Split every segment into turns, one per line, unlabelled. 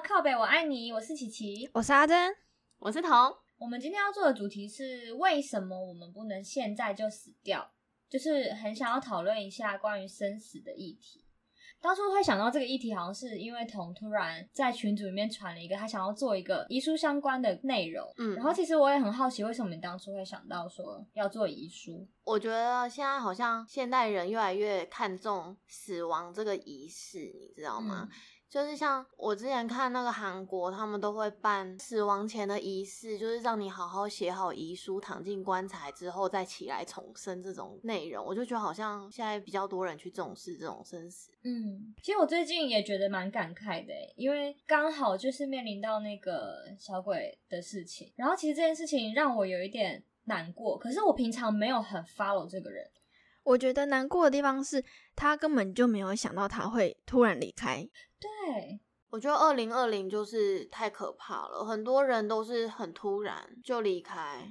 靠北，我爱你，我是琪琪，
我是阿珍，
我是彤。
我们今天要做的主题是为什么我们不能现在就死掉？就是很想要讨论一下关于生死的议题。当初会想到这个议题，好像是因为彤突然在群组里面传了一个他想要做一个遗书相关的内容。嗯，然后其实我也很好奇，为什么你当初会想到说要做遗书？
我觉得现在好像现代人越来越看重死亡这个仪式，你知道吗？就是像我之前看那个韩国，他们都会办死亡前的仪式，就是让你好好写好遗书，躺进棺材之后再起来重生这种内容。我就觉得好像现在比较多人去重视这种生死。
嗯，其实我最近也觉得蛮感慨的，因为刚好就是面临到那个小鬼的事情，然后其实这件事情让我有一点难过。可是我平常没有很 follow 这个人，
我觉得难过的地方是他根本就没有想到他会突然离开。
对，
我觉得二零二零就是太可怕了，很多人都是很突然就离开，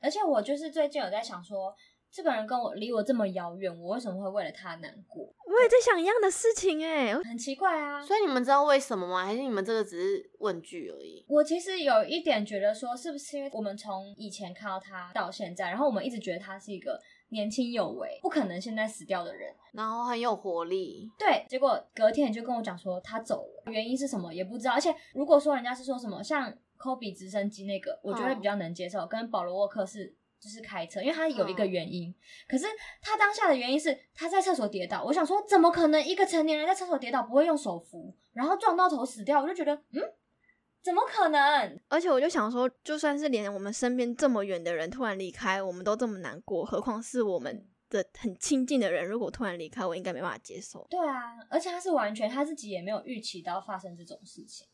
而且我就是最近有在想说，这个人跟我离我这么遥远，我为什么会为了他难过？
我也在想一样的事情，哎，
很奇怪啊。
所以你们知道为什么吗？还是你们这个只是问句而已？
我其实有一点觉得说，是不是因为我们从以前看到他到现在，然后我们一直觉得他是一个。年轻有为，不可能现在死掉的人，
然后很有活力。
对，结果隔天就跟我讲说他走了，原因是什么也不知道。而且如果说人家是说什么像科比直升机那个，我觉得比较能接受。跟保罗沃克是就是开车，因为他有一个原因。可是他当下的原因是他在厕所跌倒。我想说，怎么可能一个成年人在厕所跌倒不会用手扶，然后撞到头死掉？我就觉得，嗯。怎么可能？
而且我就想说，就算是连我们身边这么远的人突然离开，我们都这么难过，何况是我们的很亲近的人，如果突然离开，我应该没办法接受。
对啊，而且他是完全他自己也没有预期到发生这种事情。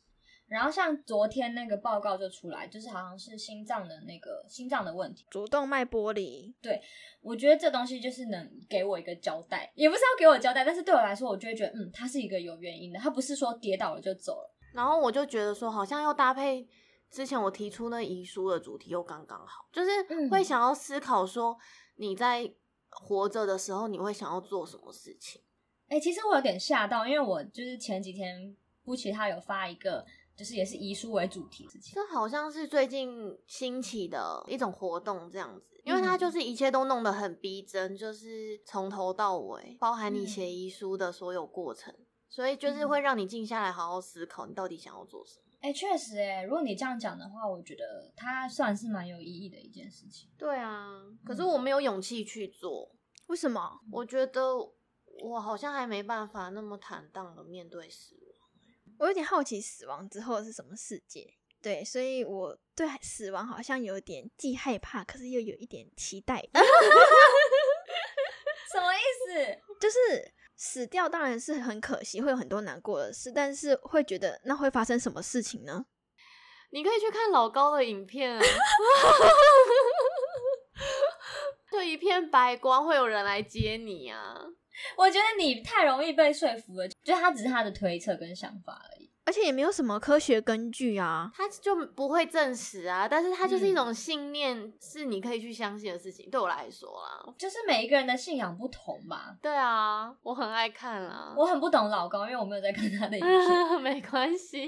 然后像昨天那个报告就出来，就是好像是心脏的那个心脏的问题，
主动脉剥离。
对，我觉得这东西就是能给我一个交代，也不是要给我交代，但是对我来说，我就会觉得，嗯，他是一个有原因的，他不是说跌倒了就走了。
然后我就觉得说，好像又搭配之前我提出那遗书的主题，又刚刚好，就是会想要思考说，你在活着的时候，你会想要做什么事情？
哎，其实我有点吓到，因为我就是前几天不奇他有发一个，就是也是遗书为主题事情，
这好像是最近兴起的一种活动这样子，因为他就是一切都弄得很逼真，就是从头到尾，包含你写遗书的所有过程。所以就是会让你静下来，好好思考你到底想要做什么。
哎，确实，哎，如果你这样讲的话，我觉得它算是蛮有意义的一件事情。
对啊，可是我没有勇气去做，
为什么？
我觉得我好像还没办法那么坦荡的面对死亡。
我有点好奇死亡之后是什么世界。对，所以我对死亡好像有点既害怕，可是又有一点期待。
什么意思？
就是。死掉当然是很可惜，会有很多难过的事，但是会觉得那会发生什么事情呢？
你可以去看老高的影片啊，就一片白光，会有人来接你啊。
我觉得你太容易被说服了，就他只是他的推测跟想法而
且也没有什么科学根据啊，
他就不会证实啊。但是他就是一种信念，是你可以去相信的事情。对我来说啦，
就是每一个人的信仰不同吧。
对啊，我很爱看啊。
我很不懂老高，因为我没有在看他的影片。
没关系。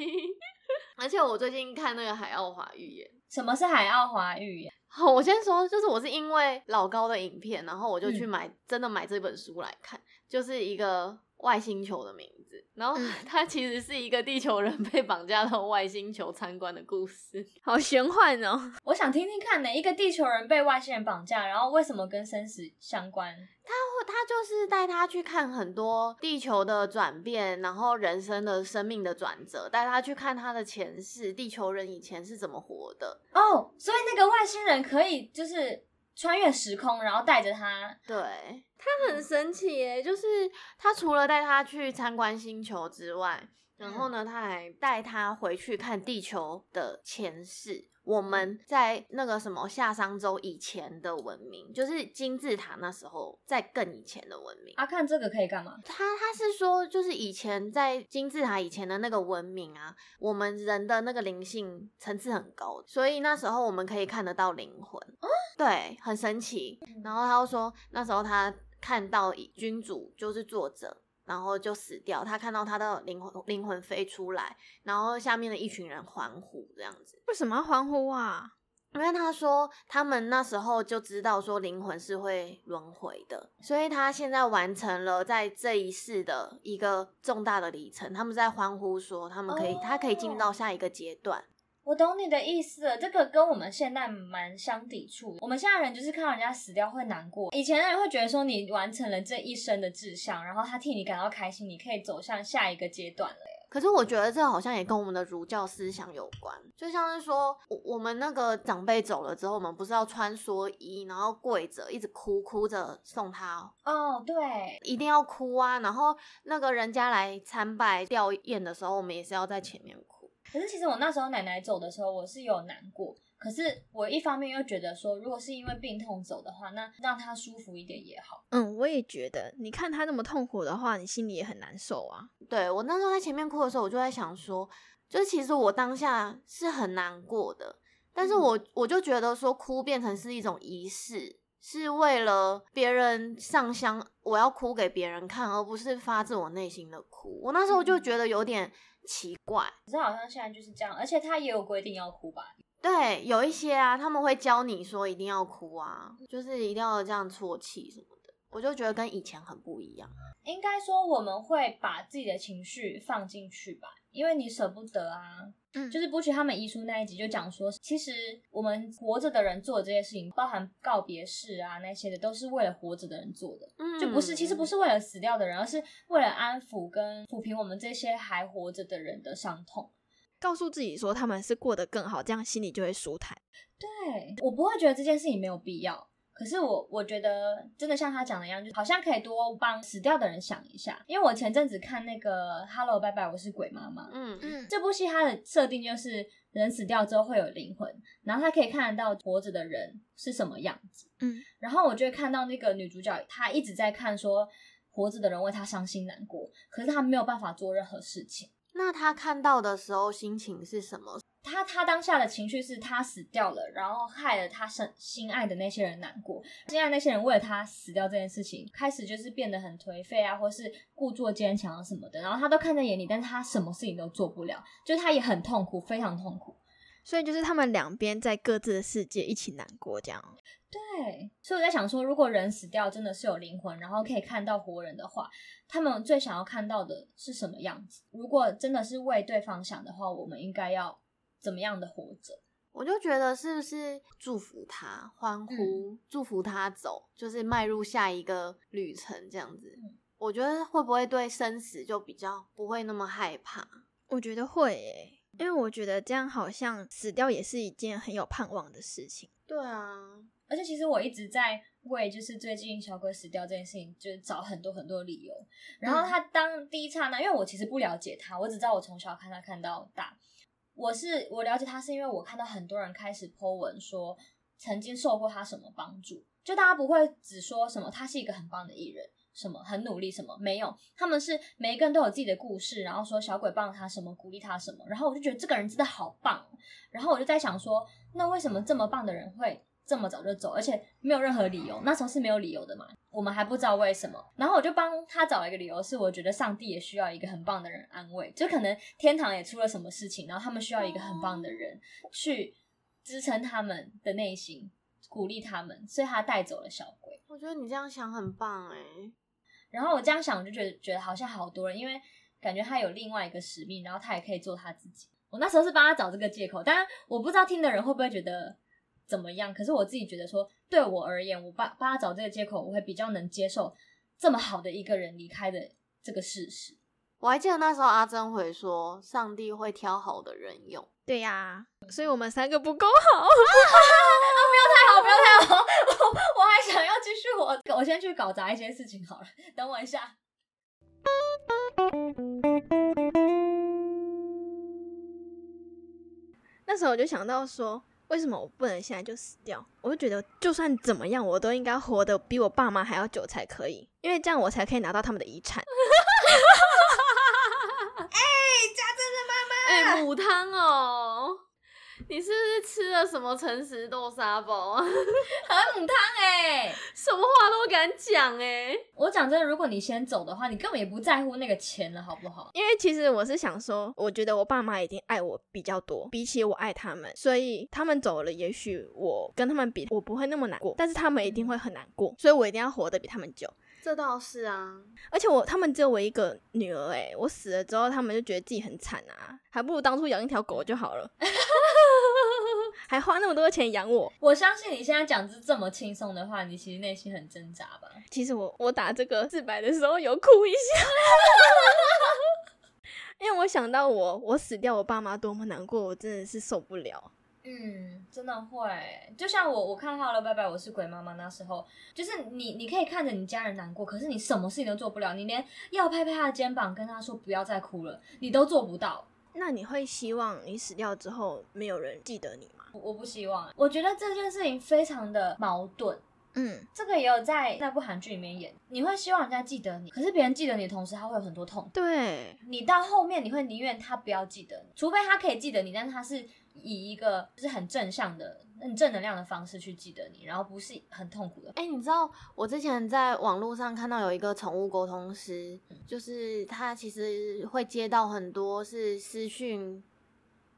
而且我最近看那个海奥华预言。
什么是海奥华预言？
好，我先说，就是我是因为老高的影片，然后我就去买，真的买这本书来看，就是一个。外星球的名字，然后 它其实是一个地球人被绑架到外星球参观的故事，
好玄幻哦！
我想听听看，哪一个地球人被外星人绑架，然后为什么跟生死相关？
他会，他就是带他去看很多地球的转变，然后人生的生命的转折，带他去看他的前世，地球人以前是怎么活的
哦。所以那个外星人可以就是穿越时空，然后带着他，
对。他很神奇耶，就是他除了带他去参观星球之外，然后呢，他还带他回去看地球的前世。我们在那个什么夏商周以前的文明，就是金字塔那时候在更以前的文明。
啊，看这个可以干嘛？
他他是说，就是以前在金字塔以前的那个文明啊，我们人的那个灵性层次很高，所以那时候我们可以看得到灵魂。对，很神奇。然后他又说，那时候他看到君主就是作者。然后就死掉。他看到他的灵魂灵魂飞出来，然后下面的一群人欢呼这样子。
为什么要欢呼啊？
因为他说他们那时候就知道说灵魂是会轮回的，所以他现在完成了在这一世的一个重大的里程。他们在欢呼说他们可以，他可以进到下一个阶段。
我懂你的意思了，这个跟我们现在蛮相抵触。我们现在人就是看到人家死掉会难过，以前的人会觉得说你完成了这一生的志向，然后他替你感到开心，你可以走向下一个阶段了。
可是我觉得这好像也跟我们的儒教思想有关，就像是说，我我们那个长辈走了之后，我们不是要穿蓑衣，然后跪着一直哭，哭着送他。
哦，对，
一定要哭啊！然后那个人家来参拜吊唁的时候，我们也是要在前面哭。
可是其实我那时候奶奶走的时候，我是有难过。可是我一方面又觉得说，如果是因为病痛走的话，那让她舒服一点也好。
嗯，我也觉得，你看她那么痛苦的话，你心里也很难受啊。
对我那时候在前面哭的时候，我就在想说，就是其实我当下是很难过的，但是我我就觉得说，哭变成是一种仪式，是为了别人上香，我要哭给别人看，而不是发自我内心的哭。我那时候就觉得有点。奇怪，
可是好像现在就是这样，而且他也有规定要哭吧？
对，有一些啊，他们会教你说一定要哭啊，就是一定要这样啜泣什么的。我就觉得跟以前很不一样。
应该说我们会把自己的情绪放进去吧，因为你舍不得啊。嗯，就是不取他们遗书那一集就讲说，其实我们活着的人做的这些事情，包含告别式啊那些的，都是为了活着的人做的，嗯，就不是其实不是为了死掉的人，而是为了安抚跟抚平我们这些还活着的人的伤痛，
告诉自己说他们是过得更好，这样心里就会舒坦。
对我不会觉得这件事情没有必要。可是我我觉得真的像他讲的一样，就好像可以多帮死掉的人想一下。因为我前阵子看那个《Hello 拜拜》，我是鬼妈妈。嗯嗯，这部戏它的设定就是人死掉之后会有灵魂，然后他可以看得到活着的人是什么样子。嗯，然后我就会看到那个女主角，她一直在看说活着的人为她伤心难过，可是她没有办法做任何事情。
那她看到的时候心情是什么？
他他当下的情绪是他死掉了，然后害了他心心爱的那些人难过。心爱那些人为了他死掉这件事情，开始就是变得很颓废啊，或是故作坚强什么的。然后他都看在眼里，但是他什么事情都做不了，就他也很痛苦，非常痛苦。
所以就是他们两边在各自的世界一起难过，这样。
对，所以我在想说，如果人死掉真的是有灵魂，然后可以看到活人的话，他们最想要看到的是什么样子？如果真的是为对方想的话，我们应该要。怎么样的活着？
我就觉得是不是祝福他，欢呼，祝福他走，就是迈入下一个旅程这样子。我觉得会不会对生死就比较不会那么害怕？
我觉得会诶，因为我觉得这样好像死掉也是一件很有盼望的事情。
对啊，
而且其实我一直在为就是最近小鬼死掉这件事情，就是找很多很多理由。然后他当第一刹那，因为我其实不了解他，我只知道我从小看他看到大。我是我了解他，是因为我看到很多人开始 po 文说曾经受过他什么帮助，就大家不会只说什么他是一个很棒的艺人，什么很努力什么没有，他们是每一个人都有自己的故事，然后说小鬼帮他什么，鼓励他什么，然后我就觉得这个人真的好棒，然后我就在想说，那为什么这么棒的人会？这么早就走，而且没有任何理由，那时候是没有理由的嘛，我们还不知道为什么。然后我就帮他找了一个理由，是我觉得上帝也需要一个很棒的人安慰，就可能天堂也出了什么事情，然后他们需要一个很棒的人去支撑他们的内心，鼓励他们，所以他带走了小鬼。
我觉得你这样想很棒哎。
然后我这样想，我就觉得觉得好像好多人，因为感觉他有另外一个使命，然后他也可以做他自己。我那时候是帮他找这个借口，当然我不知道听的人会不会觉得。怎么样？可是我自己觉得说，对我而言，我帮帮他找这个借口，我会比较能接受这么好的一个人离开的这个事实。
我还记得那时候阿珍会说，上帝会挑好的人用。
对呀，所以我们三个不够好，
不要太好，不要太好，我还想要继续我，我先去搞砸一些事情好了。等我一下。
那时候我就想到说。为什么我不能现在就死掉？我就觉得，就算怎么样，我都应该活得比我爸妈还要久才可以，因为这样我才可以拿到他们的遗产。
哎，家珍的妈妈，
哎，母汤哦。你是不是吃了什么诚实豆沙包啊？
很母汤哎、
什么话都敢讲哎、
我讲真的，如果你先走的话，你根本也不在乎那个钱了，好不好？
因为其实我是想说，我觉得我爸妈已经爱我比较多，比起我爱他们，所以他们走了，也许我跟他们比，我不会那么难过，但是他们一定会很难过，所以我一定要活得比他们久。
这倒是啊，
而且我他们只有我一个女儿，哎，我死了之后，他们就觉得自己很惨啊，还不如当初养一条狗就好了，还花那么多钱养我。
我相信你现在讲是这么轻松的话，你其实内心很挣扎吧？
其实我我打这个自白的时候有哭一下，因为我想到我我死掉，我爸妈多么难过，我真的是受不了。
嗯，真的会，就像我我看《好了，拜拜，我是鬼妈妈》那时候，就是你你可以看着你家人难过，可是你什么事情都做不了，你连要拍拍他的肩膀，跟他说不要再哭了，你都做不到。
那你会希望你死掉之后没有人记得你吗？
我我不希望，我觉得这件事情非常的矛盾。
嗯，
这个也有在那部韩剧里面演，你会希望人家记得你，可是别人记得你的同时，他会有很多痛。
对，
你到后面，你会宁愿他不要记得你，除非他可以记得你，但是他是以一个就是很正向的、很正能量的方式去记得你，然后不是很痛苦的。
哎、你知道我之前在网络上看到有一个宠物沟通师，就是他其实会接到很多是私讯，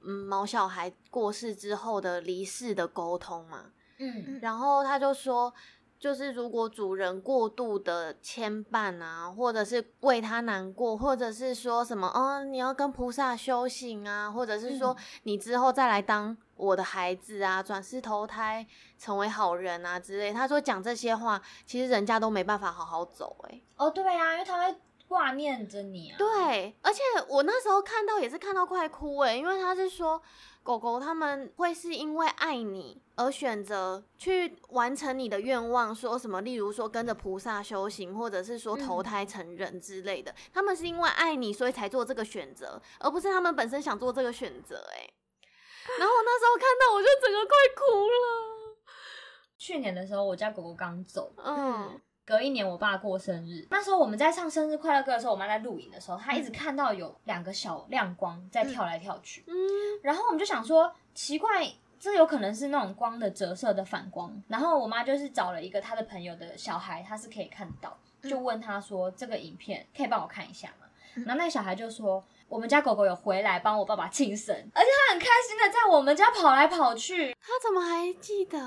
嗯，毛小孩过世之后的离世的沟通嘛，
嗯。
然后他就说，就是如果主人过度的牵绊啊，或者是为他难过，或者是说什么，哦，你要跟菩萨修行啊，或者是说
嗯。
你之后再来当我的孩子啊，转世投胎成为好人啊之类。他说讲这些话，其实人家都没办法好好走、欸，
哦，对啊，因为他会挂念着你啊。
对，而且我那时候看到也是看到快哭诶，因为他是说狗狗他们会是因为爱你而选择去完成你的愿望，说什么，例如说跟着菩萨修行，或者是说投
嗯
胎成人之类的，他们是因为爱你所以才做这个选择，而不是他们本身想做这个选择诶。然后我那时候看到我就整个快哭了，
去年的时候，我家狗狗刚走，
嗯
隔一年我爸过生日，那时候我们在唱生日快乐歌的时候，我妈在录影的时候，她一直看到有两个小亮光在跳来跳去，
嗯
然后我们就想说，奇怪，这有可能是那种光的折射的反光。然后我妈就是找了一个她的朋友的小孩，她是可以看到，就问他说：“这个影片可以帮我看一下吗？”然后那个小孩就说：“我们家狗狗有回来帮我爸爸庆生，而且他很开心的在我们家跑来跑去。
他怎么还记得？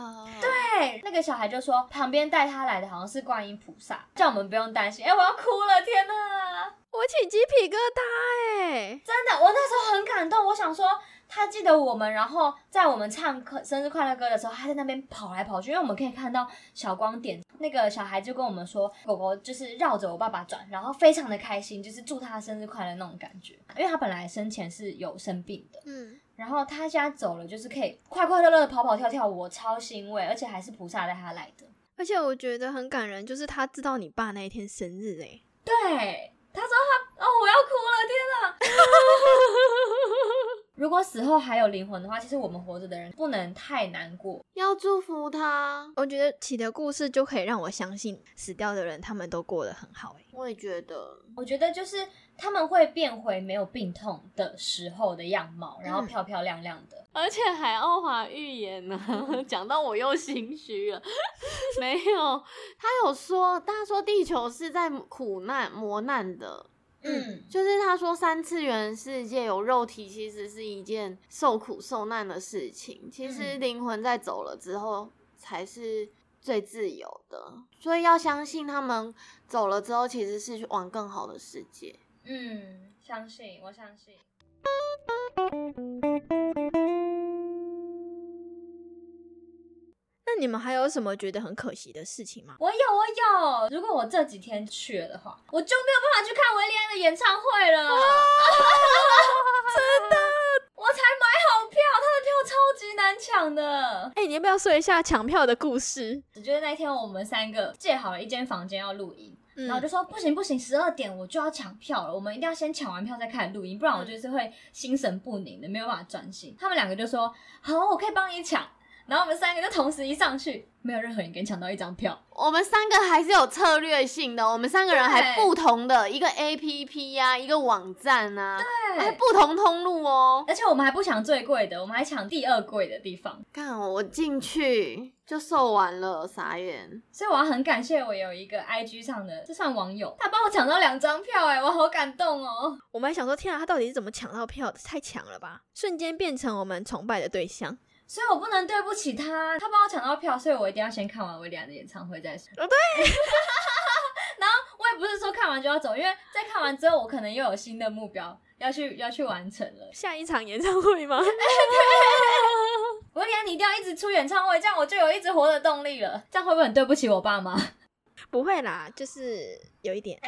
对，
对，那个小孩就说旁边带他来的好像是观音菩萨，叫我们不用担心。哎，我要哭了，天哪！
我起鸡皮疙瘩哎、
真的，我那时候很感动。我想说，他记得我们，然后在我们唱歌生日快乐歌的时候，他在那边跑来跑去，因为我们可以看到小光点。那个小孩就跟我们说，狗狗就是绕着我爸爸转，然后非常的开心，就是祝他生日快乐那种感觉。因为他本来生前是有生病的，
嗯，
然后他现在走了，就是可以快快乐乐的跑跑跳跳，我超欣慰，而且还是菩萨带他来的。
而且我觉得很感人，就是他知道你爸那一天生日哎、
对，他说他哦，我要哭了，天哪！如果死后还有灵魂的话，其实我们活着的人不能太难过。
要祝福他。
我觉得起的故事就可以让我相信死掉的人他们都过得很好哎、
我也觉得，
我觉得就是他们会变回没有病痛的时候的样貌，然后
嗯
漂漂亮亮的。
而且海奥华预言呢，讲到我又心虚了。没有，他有说，他说地球是在苦难磨难的，
嗯，
就是他说三次元世界有肉体，其实是一件受苦受难的事情。其实
嗯
灵魂在走了之后，才是最自由的。所以要相信他们走了之后，其实是去往更好的世界。
嗯，相信，我相信。
那你们还有什么觉得很可惜的事情吗？
我有，我有。如果我这几天去了的话，我就没有办法去看维利安的演唱会了。真的，我才买好票，他的票超级难抢的。
哎、你要不要说一下抢票的故事？
我觉得那天我们三个借好了一间房间要录音，
嗯
然后就说不行不行，十二点我就要抢票了，我们一定要先抢完票再开始录音，不然我就是会心神不宁的，没有办法专心。他们两个就说好，我可以帮你抢。然后我们三个就同时一上去，没有任何人跟抢到一张票。
我们三个还是有策略性的，我们三个人还不同的一个 A P P 呀、一个网站啊，还
对，
不同通路哦。
而且我们还不抢最贵的，我们还抢第二贵的地方。
看我进去就售完了，傻眼。
所以我要很感谢我有一个 IG 上的，这算网友，他帮我抢到两张票，哎，我好感动哦。
我们还想说，天啊，他到底是怎么抢到票的？太强了吧！瞬间变成我们崇拜的对象。
所以我不能对不起他，他帮我抢到票，所以我一定要先看完威廉的演唱会再说。
哦对。
然后我也不是说看完就要走，因为在看完之后，我可能又有新的目标要去要去完成了。
下一场演唱会吗？
威廉，你一定要一直出演唱会，这样我就有一直活的动力了。这样会不会很对不起我爸妈？
不会啦，就是有一点。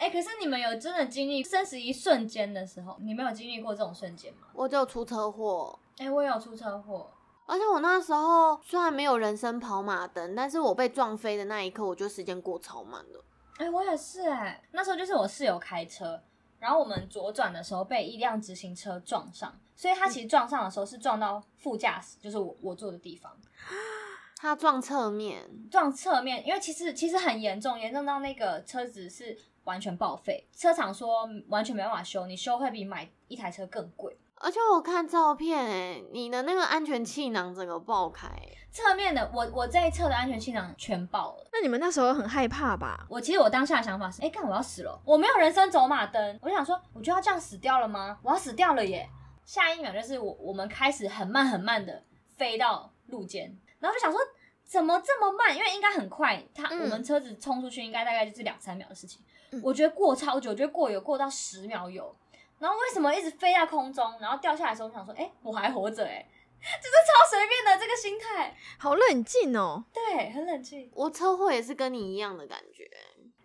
哎、可是你们有真的经历生死一瞬间的时候，你们有经历过这种瞬间吗？
我就出车祸，
哎、我也有出车祸，
而且我那时候虽然没有人生跑马灯，但是我被撞飞的那一刻，我觉得时间过超慢的。
哎、我也是哎、那时候就是我室友开车，然后我们左转的时候被一辆直行车撞上，所以他其实撞上的时候是撞到副驾驶，就是我我坐的地方，
他撞侧面，
撞侧面，因为其实其实很严重，严重到那个车子是完全报废，车厂说完全没办法修，你修会比买一台车更贵。
而且我看照片，哎，你的那个安全气囊整个爆开，
侧面的我我这一侧的安全气囊全爆了。
那你们那时候很害怕吧？
我其实我当下的想法是，哎、干我要死了，我没有人生走马灯，我就想说，我就要这样死掉了吗？我要死掉了耶！下一秒就是我我们开始很慢很慢的飞到路肩，然后就想说怎么这么慢？因为应该很快，他、
嗯
我们车子冲出去应该大概就是两三秒的事情，
嗯
我觉得过超久，我觉得过有过到十秒有。然后为什么一直飞在空中，然后掉下来的时候，我想说，哎、我还活着哎，就是超随便的这个心态，
好冷静哦。
对，很冷静。
我车祸也是跟你一样的感觉。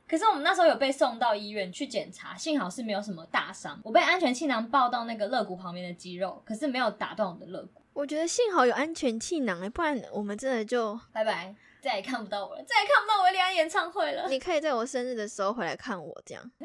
可是我们那时候有被送到医院去检查，幸好是没有什么大伤。我被安全气囊抱到那个肋骨旁边的肌肉，可是没有打断我的肋骨。
我觉得幸好有安全气囊哎，不然我们真的就……
拜拜，再也看不到我了，再也看不到维利安演唱会了。
你可以在我生日的时候回来看我，这样。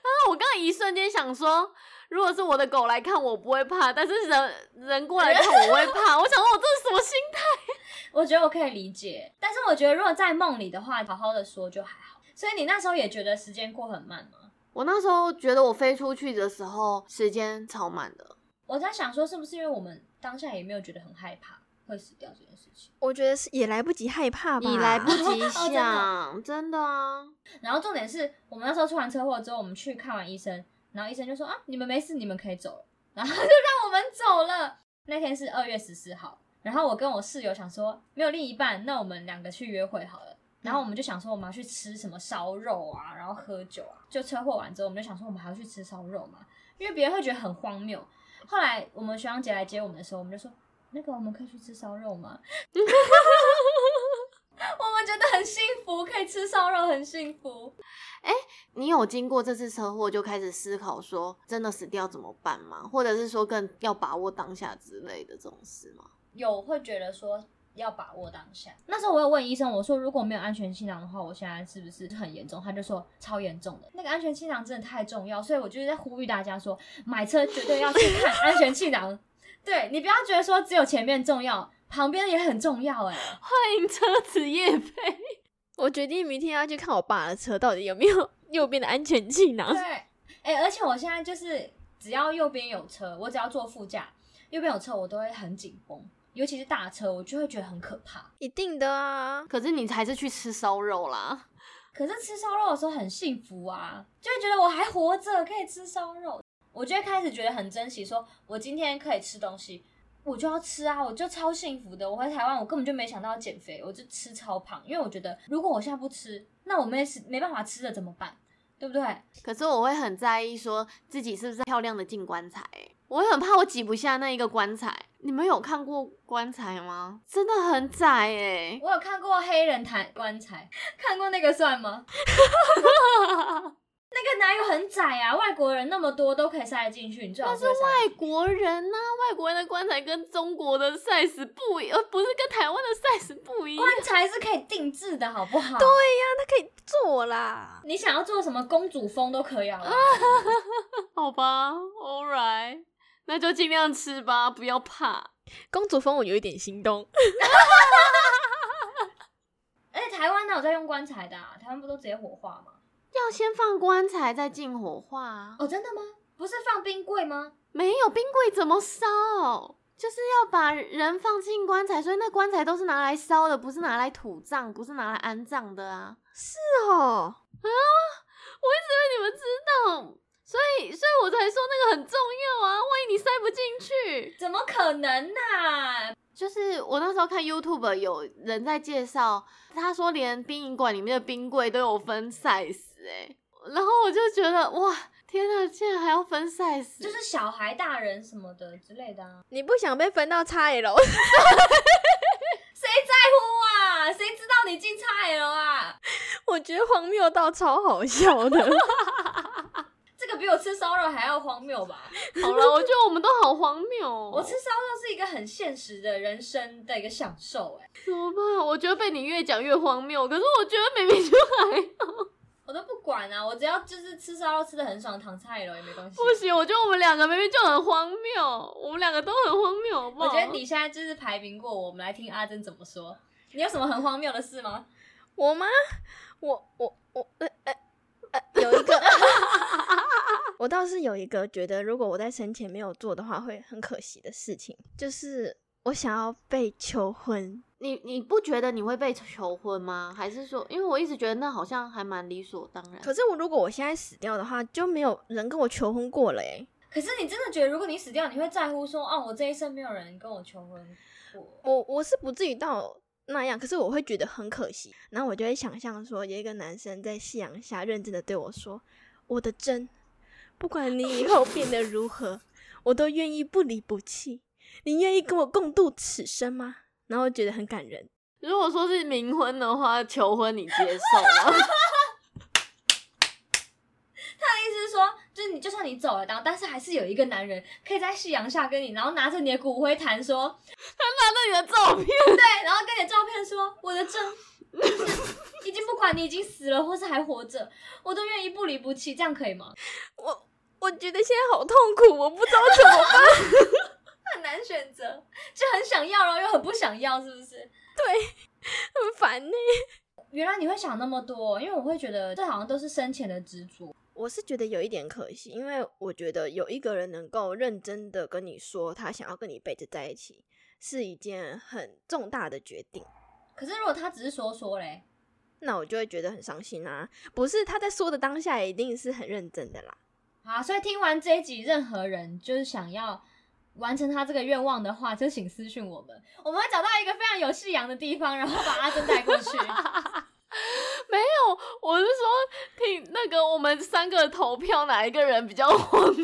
啊，我刚刚一瞬间想说，如果是我的狗来看，我不会怕，但是人人过来看我会怕。我想说，我这是什么心态？
我觉得我可以理解，但是我觉得如果在梦里的话，好好的说就还好。所以你那时候也觉得时间过很慢吗？
我那时候觉得我飞出去的时候，时间超慢的。
我在想说，是不是因为我们当下也没有觉得很害怕会死掉这件事情？
我觉得是也来不及害怕吧，
你来不及
哦
想，真的啊。
然后重点是我们那时候出完车祸之后，我们去看完医生，然后医生就说啊，你们没事，你们可以走了，然后 就让我们走了。那天是二月十四号，然后我跟我室友想说，没有另一半，那我们两个去约会好了。然后我们就想说，我们要去吃什么烧肉啊，然后喝酒啊。就车祸完之后，我们就想说，我们还要去吃烧肉嘛，因为别人会觉得很荒谬。后来我们学长姐来接我们的时候，我们就说，那个我们可以去吃烧肉吗？我们觉得很幸福，可以吃烧肉，很幸福。
哎你有经过这次车祸就开始思考说，真的死掉怎么办吗？或者是说更要把握当下之类的这种事吗？
有会觉得说要把握当下。那时候我有问医生，我说如果没有安全气囊的话，我现在是不是很严重？他就说超严重的。那个安全气囊真的太重要，所以我就是在呼吁大家说，买车绝对要去看 安全气囊。对你不要觉得说只有前面重要，旁边也很重要哎、
欢迎车子业配。
我决定明天要去看我爸的车到底有没有右边的安全气囊。
对，哎、而且我现在就是只要右边有车，我只要坐副驾，右边有车我都会很紧绷，尤其是大车，我就会觉得很可怕。
一定的啊，
可是你还是去吃烧肉啦。
可是吃烧肉的时候很幸福啊，就会觉得我还活着，可以吃烧肉。我就会开始觉得很珍惜，说我今天可以吃东西，我就要吃啊，我就超幸福的。我回台湾，我根本就没想到要减肥，我就吃超胖，因为我觉得如果我现在不吃，那我没没办法吃了怎么办？对不对？
可是我会很在意说自己是不是漂亮的进棺材、欸，我会很怕我挤不下那一个棺材。你们有看过棺材吗？真的很窄哎、
我有看过黑人抬棺材，看过那个算吗？那个哪有很窄啊？外国人那么多都可以塞得进去，你最好
那是外国人呐、外国人的棺材跟中国的 size 不一，呃，不是跟台湾的 size 不一样。
棺材是可以定制的，好不好？
对呀、它可以做啦。
你想要做什么公主风都可以啊。
好吧，All right，那就尽量吃吧，不要怕。
公主风我有一点心动。
而且台湾哪有在用棺材的、啊？台湾不都直接火化吗？
要先放棺材再进火化啊。
哦，真的吗？不是放冰柜吗？
没有冰柜怎么烧？就是要把人放进棺材，所以那棺材都是拿来烧的，不是拿来土葬，不是拿来安葬的啊。
是哦，啊
我一直以为你们知道，所以所以我才说那个很重要啊。万一你塞不进去，
怎么可能呐、
就是我那时候看 YouTube 有人在介绍，他说连殡仪馆里面的冰柜都有分 size 哎、然后我就觉得哇，天啊，竟然还要分 size，
就是小孩、大人什么的之类的啊，
你不想被分到 XL？
谁在乎啊？谁知道你进 XL 啊？
我觉得荒谬到超好笑的。
这个比我吃烧肉还要荒谬吧？
好了，我觉得我们都好荒谬、哦。
我吃烧肉是一个很现实的人生的一个享受、哎，
怎么办？我觉得被你越讲越荒谬，可是我觉得明明就还好。
我都不管啊，我只要就是吃烧肉吃的很爽，躺菜了也没关系。
不行，我觉得我们两个明明就很荒谬，我们两个都很荒谬，好不好？
我觉得你现在就是排名过我，我们来听阿珍怎么说。你有什么很荒谬的事吗？
我吗？我我我呃呃呃，有一个，我倒是有一个觉得，如果我在生前没有做的话，会很可惜的事情，就是我想要被求婚。
你你不觉得你会被求婚吗？还是说，因为我一直觉得那好像还蛮理所当然。
可是我如果我现在死掉的话，就没有人跟我求婚过了诶。
可是你真的觉得，如果你死掉，你会在乎说，哦，我这一生没有人跟我求婚过？
我我是不至于到那样，可是我会觉得很可惜。然后我就会想象说，有一个男生在夕阳下认真的对我说：“我的真，不管你以后变得如何，我都愿意不离不弃。你愿意跟我共度此生吗？”然后觉得很感人。
如果说是冥婚的话，求婚你接受吗？
他的意思是说，就是你就算你走了，然后但是还是有一个男人可以在夕阳下跟你，然后拿着你的骨灰坛说，
他拿着你的照片，
对，然后跟你的照片说，我的真，已经不管你已经死了或是还活着，我都愿意不离不弃，这样可以吗？
我我觉得现在好痛苦，我不知道怎么办。
很难选择，就很想要，然后又很不想要，是不是？
对很烦呢。
原来你会想那么多，因为我会觉得这好像都是生前的执着。
我是觉得有一点可惜，因为我觉得有一个人能够认真的跟你说他想要跟你一辈子在一起，是一件很重大的决定。
可是如果他只是说说嘞，
那我就会觉得很伤心啊！不是他在说的当下一定是很认真的啦。
好，所以听完这一集，任何人就是想要完成他这个愿望的话，就请私讯我们，我们会找到一个非常有夕阳的地方，然后把阿珍带过去。
没有，我是说听那个我们三个投票哪一个人比较 荒谬？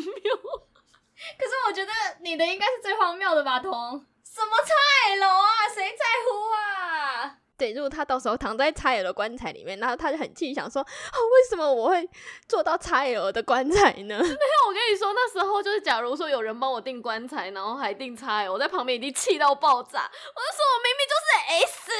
可是我觉得你的应该是最荒谬的吧，彤？什么菜楼啊？谁在乎啊？
对，如果他到时候躺在 XL 棺材里面，然后他就很气，想说：“哦，为什么我会做到 XL 的棺材呢？”
没有我跟你说，那时候就是，假如说有人帮我订棺材，然后还订差，我在旁边已经气到爆炸。我就说我明明就是 S，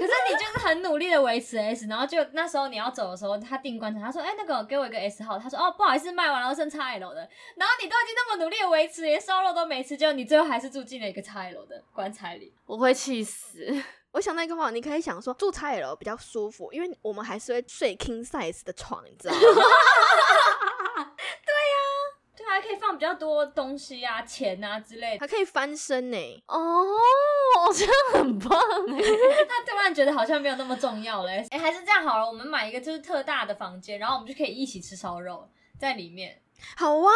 可是你就是很努力的维持 S，然后就那时候你要走的时候，他订棺材，他说：“哎、那个给我一个 S 号。”他说：“哦，不好意思，卖完了，剩 XL 的。”然后你都已经那么努力的维持，连烧肉都没吃，结果你最后还是住进了一个 XL 的棺材里。
我会气死。
我想到一个话，你可以想说住 XL 比较舒服，因为我们还是会睡 king size 的床，你知道吗？
对啊，还可以放比较多东西啊、钱啊之类的。
还可以翻身呢。
哦，这样很棒哎！
他突然觉得好像没有那么重要了、欸。哎、还是这样好了，我们买一个就是特大的房间，然后我们就可以一起吃烧肉在里面。
好 啊，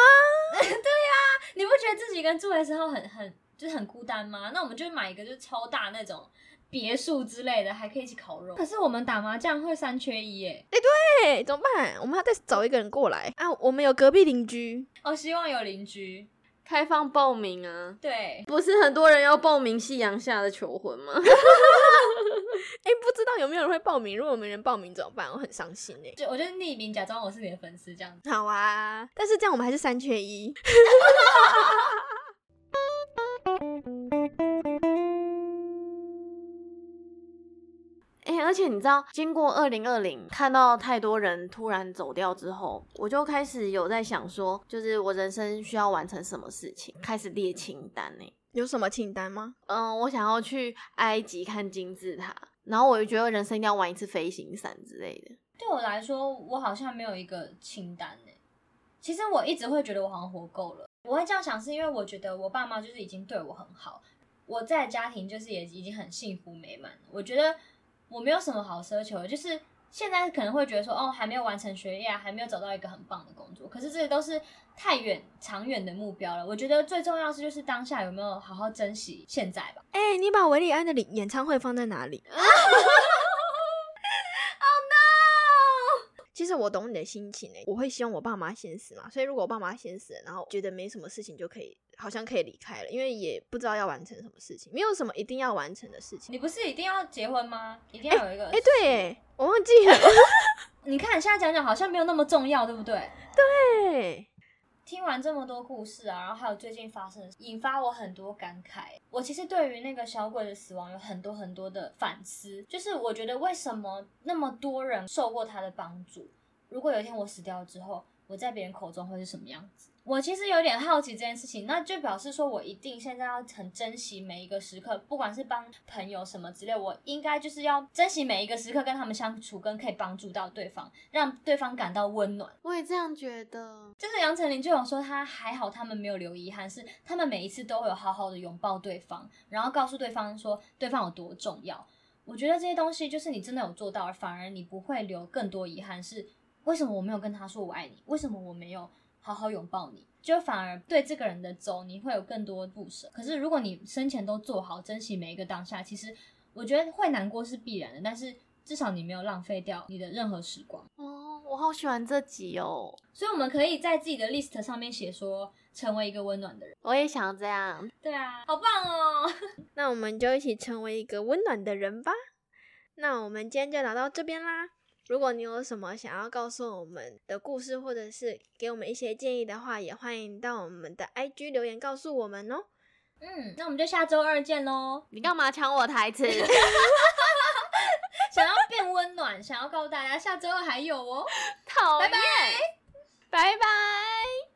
你不觉得自己一个人住的时候很很就是很孤单吗？那我们就买一个就是超大那种别墅之类的，还可以一起烤肉。可是我们打麻将会三缺一耶。
对，怎么办？我们要再找一个人过来啊！我们有隔壁邻居，
哦，希望有邻居。
开放报名啊！
对，
不是很多人要报名夕阳下的求婚吗？
哎、不知道有没有人会报名？如果没人报名怎么办？我很伤心哎。
就我就匿名假装我是你的粉丝这样子。
好啊，但是这样我们还是三缺一。
而且你知道，经过二零二零，看到太多人突然走掉之后，我就开始有在想说，就是我人生需要完成什么事情，开始列清单呢。
有什么清单吗？
嗯，我想要去埃及看金字塔，然后我就觉得人生一定要玩一次飞行伞之类的。
对我来说，我好像没有一个清单呢。其实我一直会觉得我好像活够了。我会这样想，是因为我觉得我爸妈就是已经对我很好，我在家庭就是也已经很幸福美满。我觉得我没有什么好奢求的，就是现在可能会觉得说，哦，还没有完成学业啊，还没有找到一个很棒的工作。可是这些都是太远、长远的目标了。我觉得最重要是就是当下有没有好好珍惜现在吧。
哎，你把维利安的演演唱会放在哪里？其实我懂你的心情诶，我会希望我爸妈先死嘛，所以如果我爸妈先死，然后觉得没什么事情就可以，好像可以离开了，因为也不知道要完成什么事情，没有什么一定要完成的事情。
你不是一定要结婚吗？一定要有一个？
哎，对，我忘记了。
你看现在讲讲好像没有那么重要，对不对？
对。
听完这么多故事啊，然后还有最近发生，引发我很多感慨。我其实对于那个小鬼的死亡有很多很多的反思，就是我觉得为什么那么多人受过他的帮助？如果有一天我死掉之后，我在别人口中会是什么样子？我其实有点好奇这件事情，那就表示说我一定现在要很珍惜每一个时刻，不管是帮朋友什么之类，我应该就是要珍惜每一个时刻跟他们相处，跟可以帮助到对方，让对方感到温暖。
我也这样觉得。
就是杨丞琳就有说，他还好，他们没有留遗憾，是他们每一次都会有好好的拥抱对方，然后告诉对方说对方有多重要。我觉得这些东西就是你真的有做到，反而你不会留更多遗憾。是为什么我没有跟他说我爱你？为什么我没有？好好拥抱你，就反而对这个人的走，你会有更多不舍。可是如果你生前都做好，珍惜每一个当下，其实我觉得会难过是必然的。但是至少你没有浪费掉你的任何时光。
哦，我好喜欢这集哦。
所以我们可以在自己的 list 上面写说，成为一个温暖的人。
我也想这样。
对啊，好棒哦。
那我们就一起成为一个温暖的人吧。那我们今天就聊到这边啦。如果你有什么想要告诉我们的故事，或者是给我们一些建议的话，也欢迎到我们的 IG 留言告诉我们哦。
嗯，那我们就下周二见喽。
你干嘛抢我台词？
想要变温暖，想要告诉大家下周二还有哦。
讨厌，
拜拜，
拜拜。